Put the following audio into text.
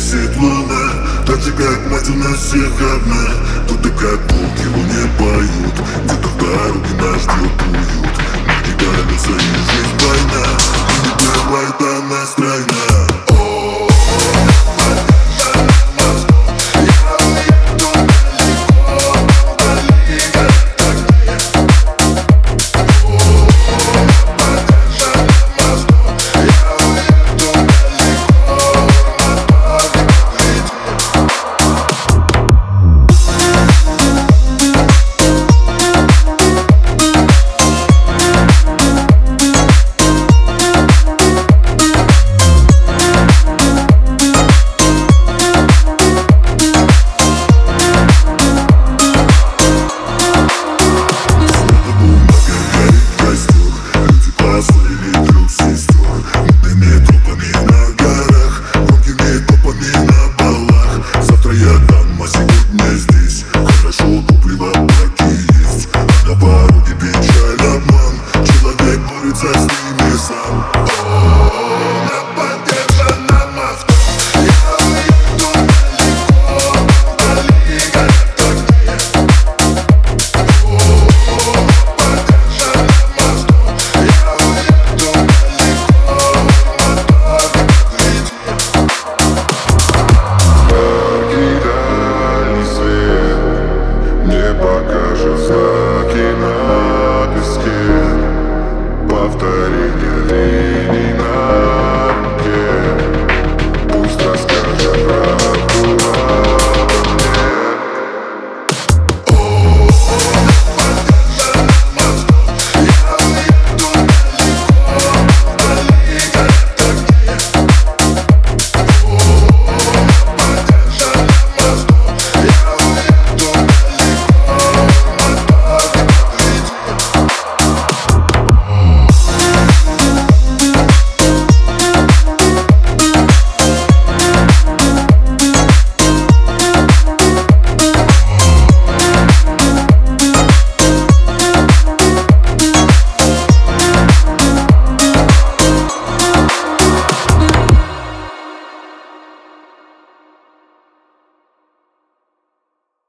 висит луна Так же как мать у нас всех одна Тут и как волки его не поют Где-то в дороге нас ждет уют Мы кидали за жизнь война И не бывает она страна Oh.